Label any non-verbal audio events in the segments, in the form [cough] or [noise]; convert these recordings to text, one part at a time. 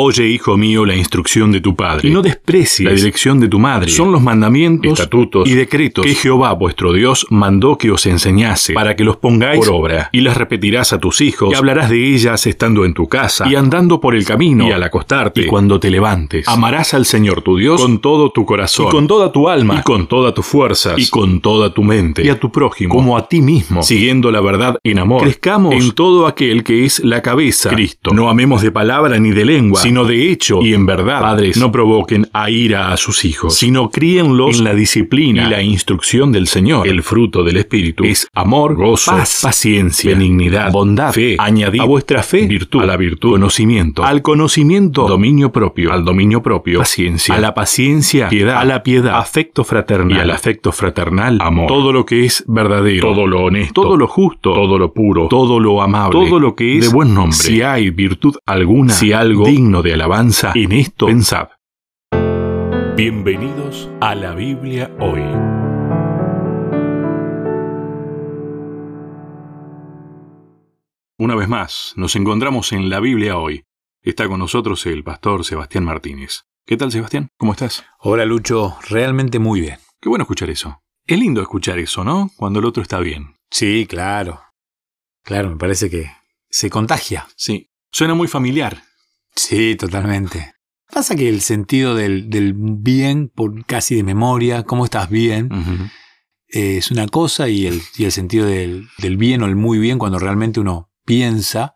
Oye, hijo mío, la instrucción de tu padre. Y no desprecies la dirección de tu madre. Son los mandamientos, estatutos y decretos que Jehová vuestro Dios mandó que os enseñase para que los pongáis por obra. y las repetirás a tus hijos Y hablarás de ellas estando en tu casa y andando por el camino y al acostarte y cuando te levantes. Amarás al Señor tu Dios con todo tu corazón y con toda tu alma y con toda tu fuerzas y con toda tu mente y a tu prójimo como a ti mismo. siguiendo la verdad en amor. Crezcamos en todo aquel que es la cabeza, Cristo. No amemos de palabra ni de lengua, sino de hecho y en verdad. Padres, no provoquen a ira a sus hijos, sino críenlos en la disciplina y la instrucción del Señor. El fruto del Espíritu es amor, gozo, paz, paciencia, benignidad, bondad, fe. añadid A vuestra fe, virtud, a la virtud, conocimiento, al conocimiento, dominio propio, al dominio propio, paciencia, a la paciencia, piedad, a la piedad, afecto fraternal, y al afecto fraternal, amor. todo lo que es verdadero, todo lo honesto, todo lo justo, todo lo puro, todo lo amable, todo lo que es de buen nombre. si hay virtud alguna, si algo digno de alabanza, en esto pensad. Bienvenidos a la Biblia hoy. Una vez más, nos encontramos en la Biblia hoy. Está con nosotros el pastor Sebastián Martínez. ¿Qué tal, Sebastián? ¿Cómo estás? Hola Lucho, realmente muy bien. Qué bueno escuchar eso. Es lindo escuchar eso, ¿no? Cuando el otro está bien. Sí, claro. Claro, me parece que se contagia. Sí. Suena muy familiar. Sí, totalmente. Pasa que el sentido del, del bien, por casi de memoria, cómo estás bien, eh, es una cosa y el, y el sentido del, del bien o el muy bien, cuando realmente uno piensa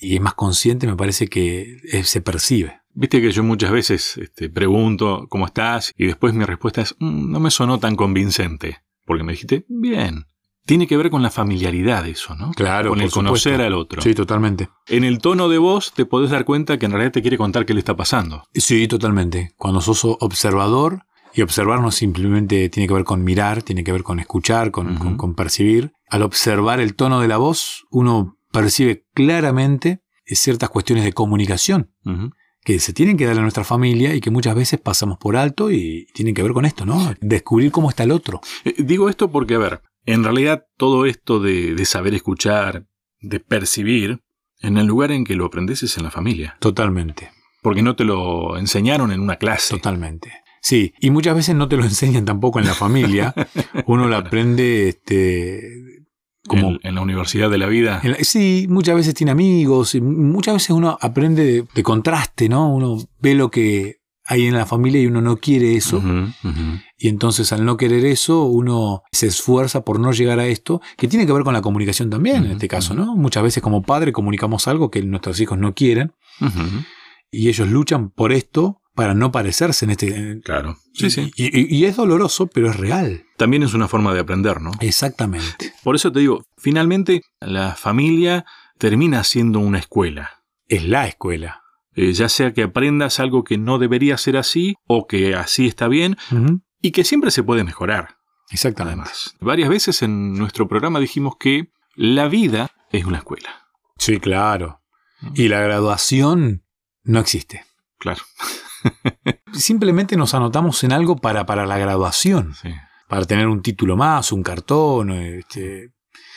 y es más consciente, me parece que se percibe. Viste que yo muchas veces este, pregunto cómo estás y después mi respuesta es "Mm, no me sonó tan convincente. Porque me dijiste bien. Tiene que ver con la familiaridad eso, ¿no? Claro, Con el conocer supuesto. al otro. Sí, totalmente. En el tono de voz te podés dar cuenta que en realidad te quiere contar qué le está pasando. Sí, totalmente. Cuando sos observador, y observar no simplemente tiene que ver con mirar, tiene que ver con escuchar, con, Ujú. con- con percibir. Al observar el tono de la voz, uno percibe claramente ciertas cuestiones de comunicación que se tienen que dar a nuestra familia y que muchas veces pasamos por alto y tienen que ver con esto, ¿no? Descubrir cómo está el otro. Eh, Digo esto porque, a ver, en realidad todo esto de, de saber escuchar, de percibir, en el lugar en que lo aprendes es en la familia. Totalmente, Porque no te lo enseñaron en una clase. totalmente. Sí, y muchas veces no te lo [laughs] enseñan tampoco en la familia. Uno lo aprende este, como En, en la universidad de la vida. En la- Sí, muchas veces tiene amigos, y muchas veces uno aprende de, de contraste, ¿no? Uno ve lo que hay en la familia y uno no quiere eso, y entonces al no querer eso, uno se esfuerza por no llegar a esto, que tiene que ver con la comunicación también, en este caso, ¿no? Muchas veces como padre comunicamos algo que nuestros hijos no quieren, y ellos luchan por esto para no parecerse en este... Claro. Sí, sí. Y es doloroso, pero es real. También es una forma de aprender, ¿no? Exactamente. Por eso te digo, finalmente la familia termina siendo una escuela. Es la escuela. Eh, ya sea que aprendas algo que no debería ser así o que así está bien y que siempre se puede mejorar. Exactamente. Además, varias veces en nuestro programa dijimos que la vida es una escuela. Sí, claro. Y la graduación no existe. Claro. [laughs] Simplemente nos anotamos en algo para, para la graduación, Sí. para tener un título más, un cartón, este,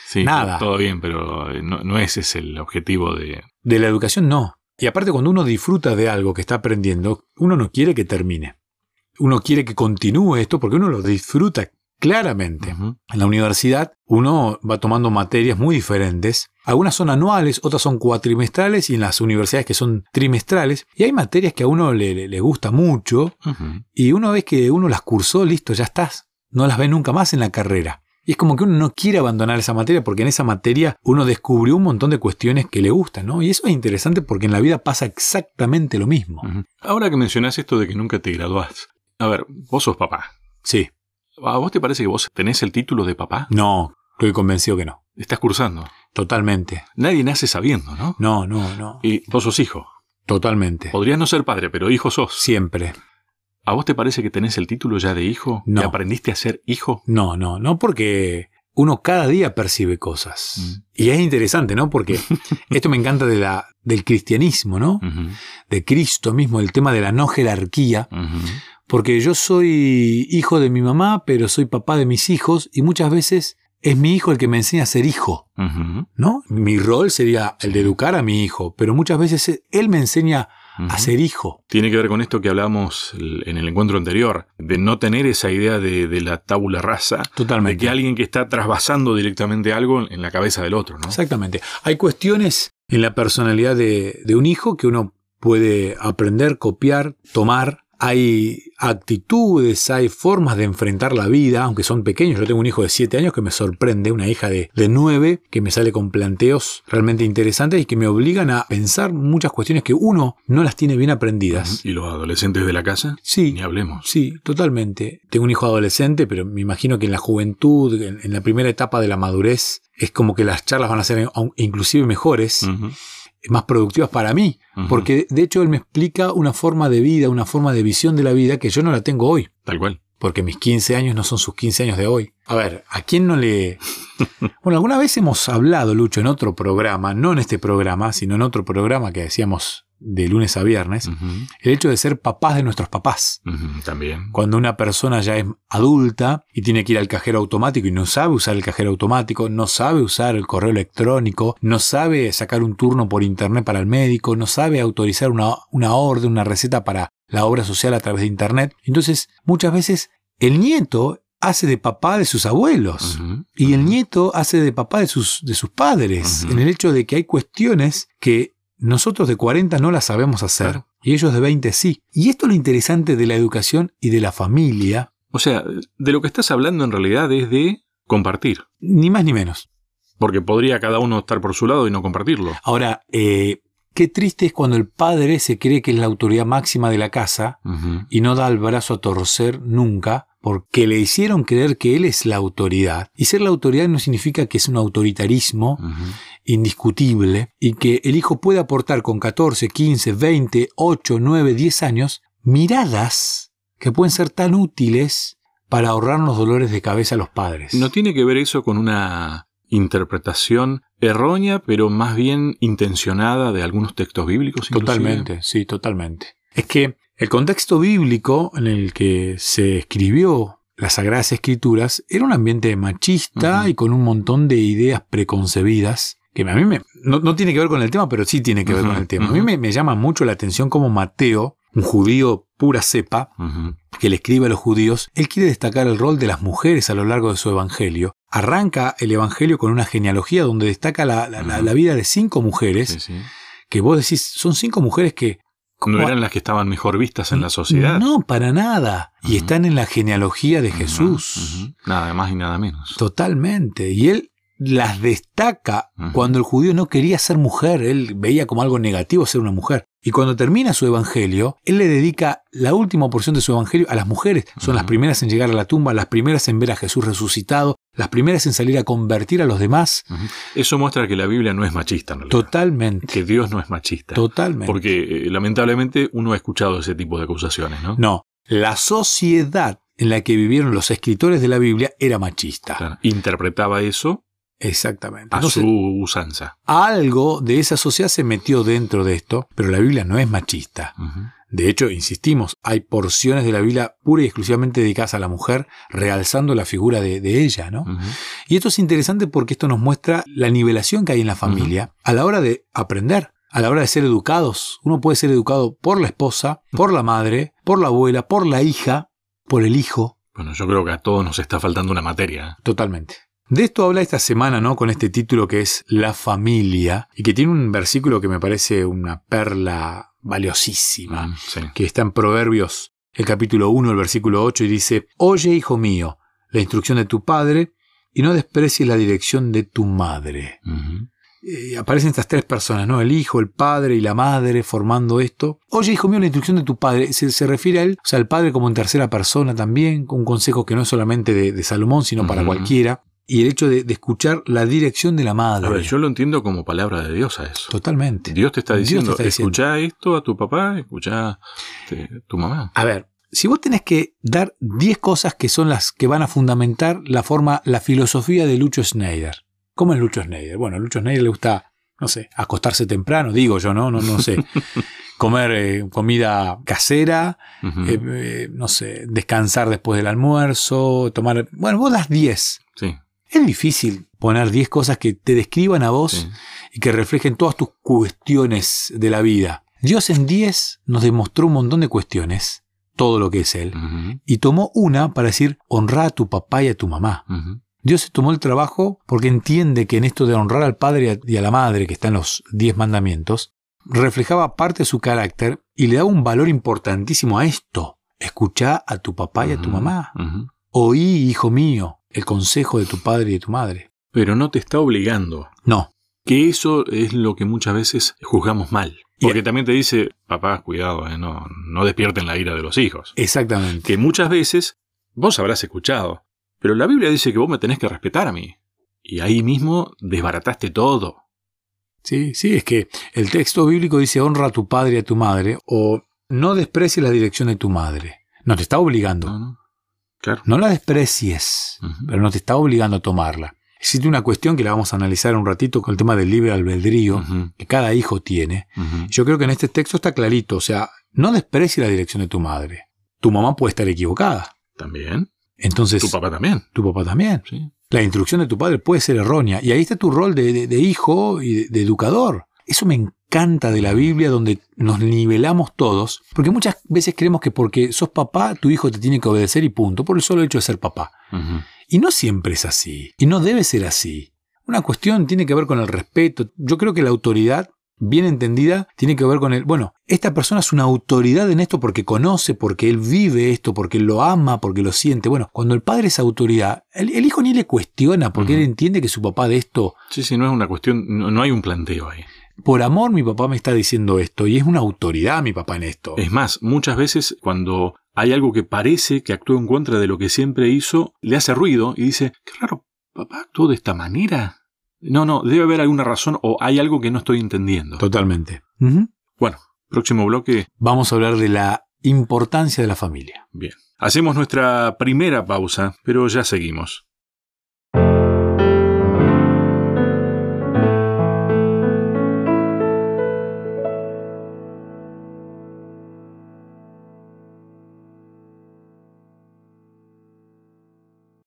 Sí, Nada. Todo bien, pero eh, no, no ese es el objetivo de... de la educación no. Y aparte cuando uno disfruta de algo que está aprendiendo, uno no quiere que termine. Uno quiere que continúe esto porque uno lo disfruta claramente. En la universidad uno va tomando materias muy diferentes. Algunas son anuales, otras son cuatrimestrales y en las universidades que son trimestrales. Y hay materias que a uno le, gusta mucho y una vez que uno las cursó, listo, ya estás. No las ve nunca más en la carrera. Y es como que uno no quiere abandonar esa materia porque en esa materia uno descubrió un montón de cuestiones que le gustan, ¿no? Y eso es interesante porque en la vida pasa exactamente lo mismo. Ahora que mencionás esto de que nunca te graduás. A ver, vos sos papá. Sí. ¿A vos te parece que vos tenés el título de papá? No, estoy convencido que no. Estás cursando. Totalmente. Nadie nace sabiendo, ¿no? No, no, no. Y vos sos hijo. Totalmente. Podrías no ser padre, pero hijo sos. Siempre. ¿A vos te parece que tenés el título ya de hijo? No. ¿Que aprendiste a ser hijo? No, no, no porque uno cada día percibe cosas. Mm. Y es interesante, ¿no? Porque [laughs] esto me encanta de la, del cristianismo, ¿no? De Cristo mismo, el tema de la no jerarquía. Porque yo soy hijo de mi mamá, pero soy papá de mis hijos y muchas veces es mi hijo el que me enseña a ser hijo. ¿no? Mi rol sería el de educar a mi hijo, pero muchas veces él me enseña a ser hijo. Tiene que ver con esto que hablábamos el- en el encuentro anterior, de no tener esa idea de, de la tabula rasa, de Totalmente. que alguien que está trasvasando directamente algo en la cabeza del otro, ¿no? Exactamente. Hay cuestiones en la personalidad de, de un hijo que uno puede aprender, copiar, tomar. Hay actitudes, hay formas de enfrentar la vida, aunque son pequeños. Yo tengo un hijo de 7 años que me sorprende, una hija de, de 9 que me sale con planteos realmente interesantes y que me obligan a pensar muchas cuestiones que uno no las tiene bien aprendidas. ¿Y los adolescentes de la casa? Sí, Ni hablemos. Sí, totalmente. Tengo un hijo adolescente, pero me imagino que en la juventud, en, en la primera etapa de la madurez, es como que las charlas van a ser inclusive mejores, más productivas para mí, porque de hecho él me explica una forma de vida, una forma de visión de la vida que yo no la tengo hoy, Tal cual. porque mis 15 años no son sus 15 años de hoy. A ver, ¿a quién no le... [laughs] Bueno, alguna vez hemos hablado, Lucho, en otro programa, no en este programa, sino en otro programa que decíamos de lunes a viernes, el hecho de ser papás de nuestros papás. También. Cuando una persona ya es adulta y tiene que ir al cajero automático y no sabe usar el cajero automático, no sabe usar el correo electrónico, no sabe sacar un turno por internet para el médico, no sabe autorizar una, una orden, una receta para la obra social a través de internet. Entonces, muchas veces el nieto hace de papá de sus abuelos. Y el nieto hace de papá de sus, de sus padres, en el hecho de que hay cuestiones que nosotros de 40 no las sabemos hacer, Claro. y ellos de 20 sí. Y esto es lo interesante de la educación y de la familia, O sea, de lo que estás hablando en realidad es de compartir. ni más ni menos. Porque podría cada uno estar por su lado y no compartirlo. Ahora, eh, qué triste es cuando el padre se cree que es la autoridad máxima de la casa y no da el brazo a torcer nunca porque le hicieron creer que él es la autoridad. Y ser la autoridad no significa que es un autoritarismo. Indiscutible y que el hijo puede aportar con 14, 15, 20, 8, 9, 10 años miradas que pueden ser tan útiles para ahorrarnos dolores de cabeza a los padres. ¿No tiene que ver eso con una interpretación errónea, pero más bien intencionada de algunos textos bíblicos? inclusive? Totalmente, sí, totalmente. Es que el contexto bíblico en el que se escribió las Sagradas Escrituras era un ambiente machista y con un montón de ideas preconcebidas que a mí me, no, no tiene que ver con el tema, pero sí tiene que ver con el tema. A mí me, me llama mucho la atención como Mateo, un judío pura cepa, que le escribe a los judíos, él quiere destacar el rol de las mujeres a lo largo de su evangelio. Arranca el evangelio con una genealogía donde destaca la, la- la- Ujú. la vida de cinco mujeres, sí, sí. que vos decís, son cinco mujeres que... No eran las que estaban mejor vistas en la sociedad. No, para nada. Y están en la genealogía de Jesús. Nada más y nada menos. Totalmente. Y él las destaca cuando el judío no quería ser mujer. Él veía como algo negativo ser una mujer. Y cuando termina su evangelio, él le dedica la última porción de su evangelio a las mujeres. Son las primeras en llegar a la tumba, las primeras en ver a Jesús resucitado, las primeras en salir a convertir a los demás. Eso muestra que la Biblia no es machista, en realidad. Totalmente. Que Dios no es machista. Totalmente. Porque eh, lamentablemente uno ha escuchado ese tipo de acusaciones, ¿no? No, la sociedad en la que vivieron los escritores de la Biblia era machista. Claro. Interpretaba eso Exactamente. a Entonces, su usanza. algo de esa sociedad se metió dentro de esto, pero la Biblia no es machista. De hecho, insistimos, hay porciones de la Biblia pura y exclusivamente dedicadas a la mujer, realzando la figura de, de ella, ¿no? Y esto es interesante porque esto nos muestra la nivelación que hay en la familia a la hora de aprender, a la hora de ser educados. Uno puede ser educado por la esposa, por la madre, por la abuela, por la hija, por el hijo, Bueno, yo creo que a todos nos está faltando una materia. ¿eh? Totalmente. De esto habla esta semana, ¿no? Con este título que es La familia y que tiene un versículo que me parece una perla valiosísima, Mm, sí. que está en Proverbios, el capítulo 1, el versículo 8, y dice, Oye, hijo mío, la instrucción de tu padre y no desprecies la dirección de tu madre. Eh, aparecen estas tres personas, ¿no? El hijo, el padre y la madre formando esto. Oye, hijo mío, la instrucción de tu padre. Se, se refiere a él, o sea, al padre como en tercera persona también, un consejo que no es solamente de, de Salomón, sino para cualquiera. Y el hecho de, de escuchar la dirección de la madre. A ver, yo lo entiendo como palabra de Dios a eso. Totalmente. Dios te está Dios te diciendo, está diciendo. escucha esto a tu papá, escucha este, a tu mamá. A ver, si vos tenés que dar 10 cosas que son las que van a fundamentar la forma, la filosofía de Lucho Schneider. ¿Cómo es Lucho Schneider? Bueno, a Lucho Schneider le gusta, no sé, acostarse temprano, digo yo, ¿no? No, no sé. [laughs] Comer eh, comida casera, eh, eh, no sé, descansar después del almuerzo, tomar... Bueno, vos das 10. sí, Es difícil poner 10 cosas que te describan a vos sí. y que reflejen todas tus cuestiones de la vida. Dios en 10 nos demostró un montón de cuestiones, todo lo que es Él, y tomó una para decir honra a tu papá y a tu mamá. Dios se tomó el trabajo porque entiende que en esto de honrar al padre y a- la madre, que está en los diez mandamientos, reflejaba parte de su carácter y le daba un valor importantísimo a esto. Escuchá a tu papá y a tu mamá. Oí, hijo mío, el consejo de tu padre y de tu madre. Pero no te está obligando. No, Que eso es lo que muchas veces juzgamos mal. Porque también te dice, papá, cuidado, eh, no, no despierten la ira de los hijos. exactamente. Que muchas veces vos habrás escuchado, pero la Biblia dice que vos me tenés que respetar a mí. Y ahí mismo desbarataste todo. Sí, sí, es que el texto bíblico dice honra a tu padre y a tu madre o no desprecies la dirección de tu madre. No te está obligando. ¿No? ¿No? Claro. No la desprecies, pero no te está obligando a tomarla. Existe una cuestión que la vamos a analizar un ratito con el tema del libre albedrío que cada hijo tiene. Yo creo que en este texto está clarito, o sea, no desprecies la dirección de tu madre. Tu mamá puede estar equivocada. También. Entonces, Tu papá también. tu papá también. Sí. La instrucción de tu padre puede ser errónea. Y ahí está tu rol de, de- de hijo y de, de educador. Eso me encanta de la Biblia, donde nos nivelamos todos. Porque muchas veces creemos que porque sos papá, tu hijo te tiene que obedecer y punto, por el solo hecho de ser papá. Y no siempre es así. Y no debe ser así. Una cuestión tiene que ver con el respeto. Yo creo que la autoridad, bien entendida, tiene que ver con el, bueno, esta persona es una autoridad en esto porque conoce, porque él vive esto, porque él lo ama, porque lo siente. Bueno, cuando el padre es autoridad, el, el hijo ni le cuestiona porque él entiende que su papá de esto, Sí, sí, no es una cuestión, no, no hay un planteo ahí. Por amor mi papá me está diciendo esto y es una autoridad mi papá en esto. Es más, muchas veces cuando hay algo que parece que actuó en contra de lo que siempre hizo, le hace ruido y dice, qué raro, papá actuó de esta manera. No, no, debe haber alguna razón o hay algo que no estoy entendiendo. Totalmente. Bueno, próximo bloque, Vamos a hablar de la importancia de la familia. bien. Hacemos nuestra primera pausa, pero ya seguimos.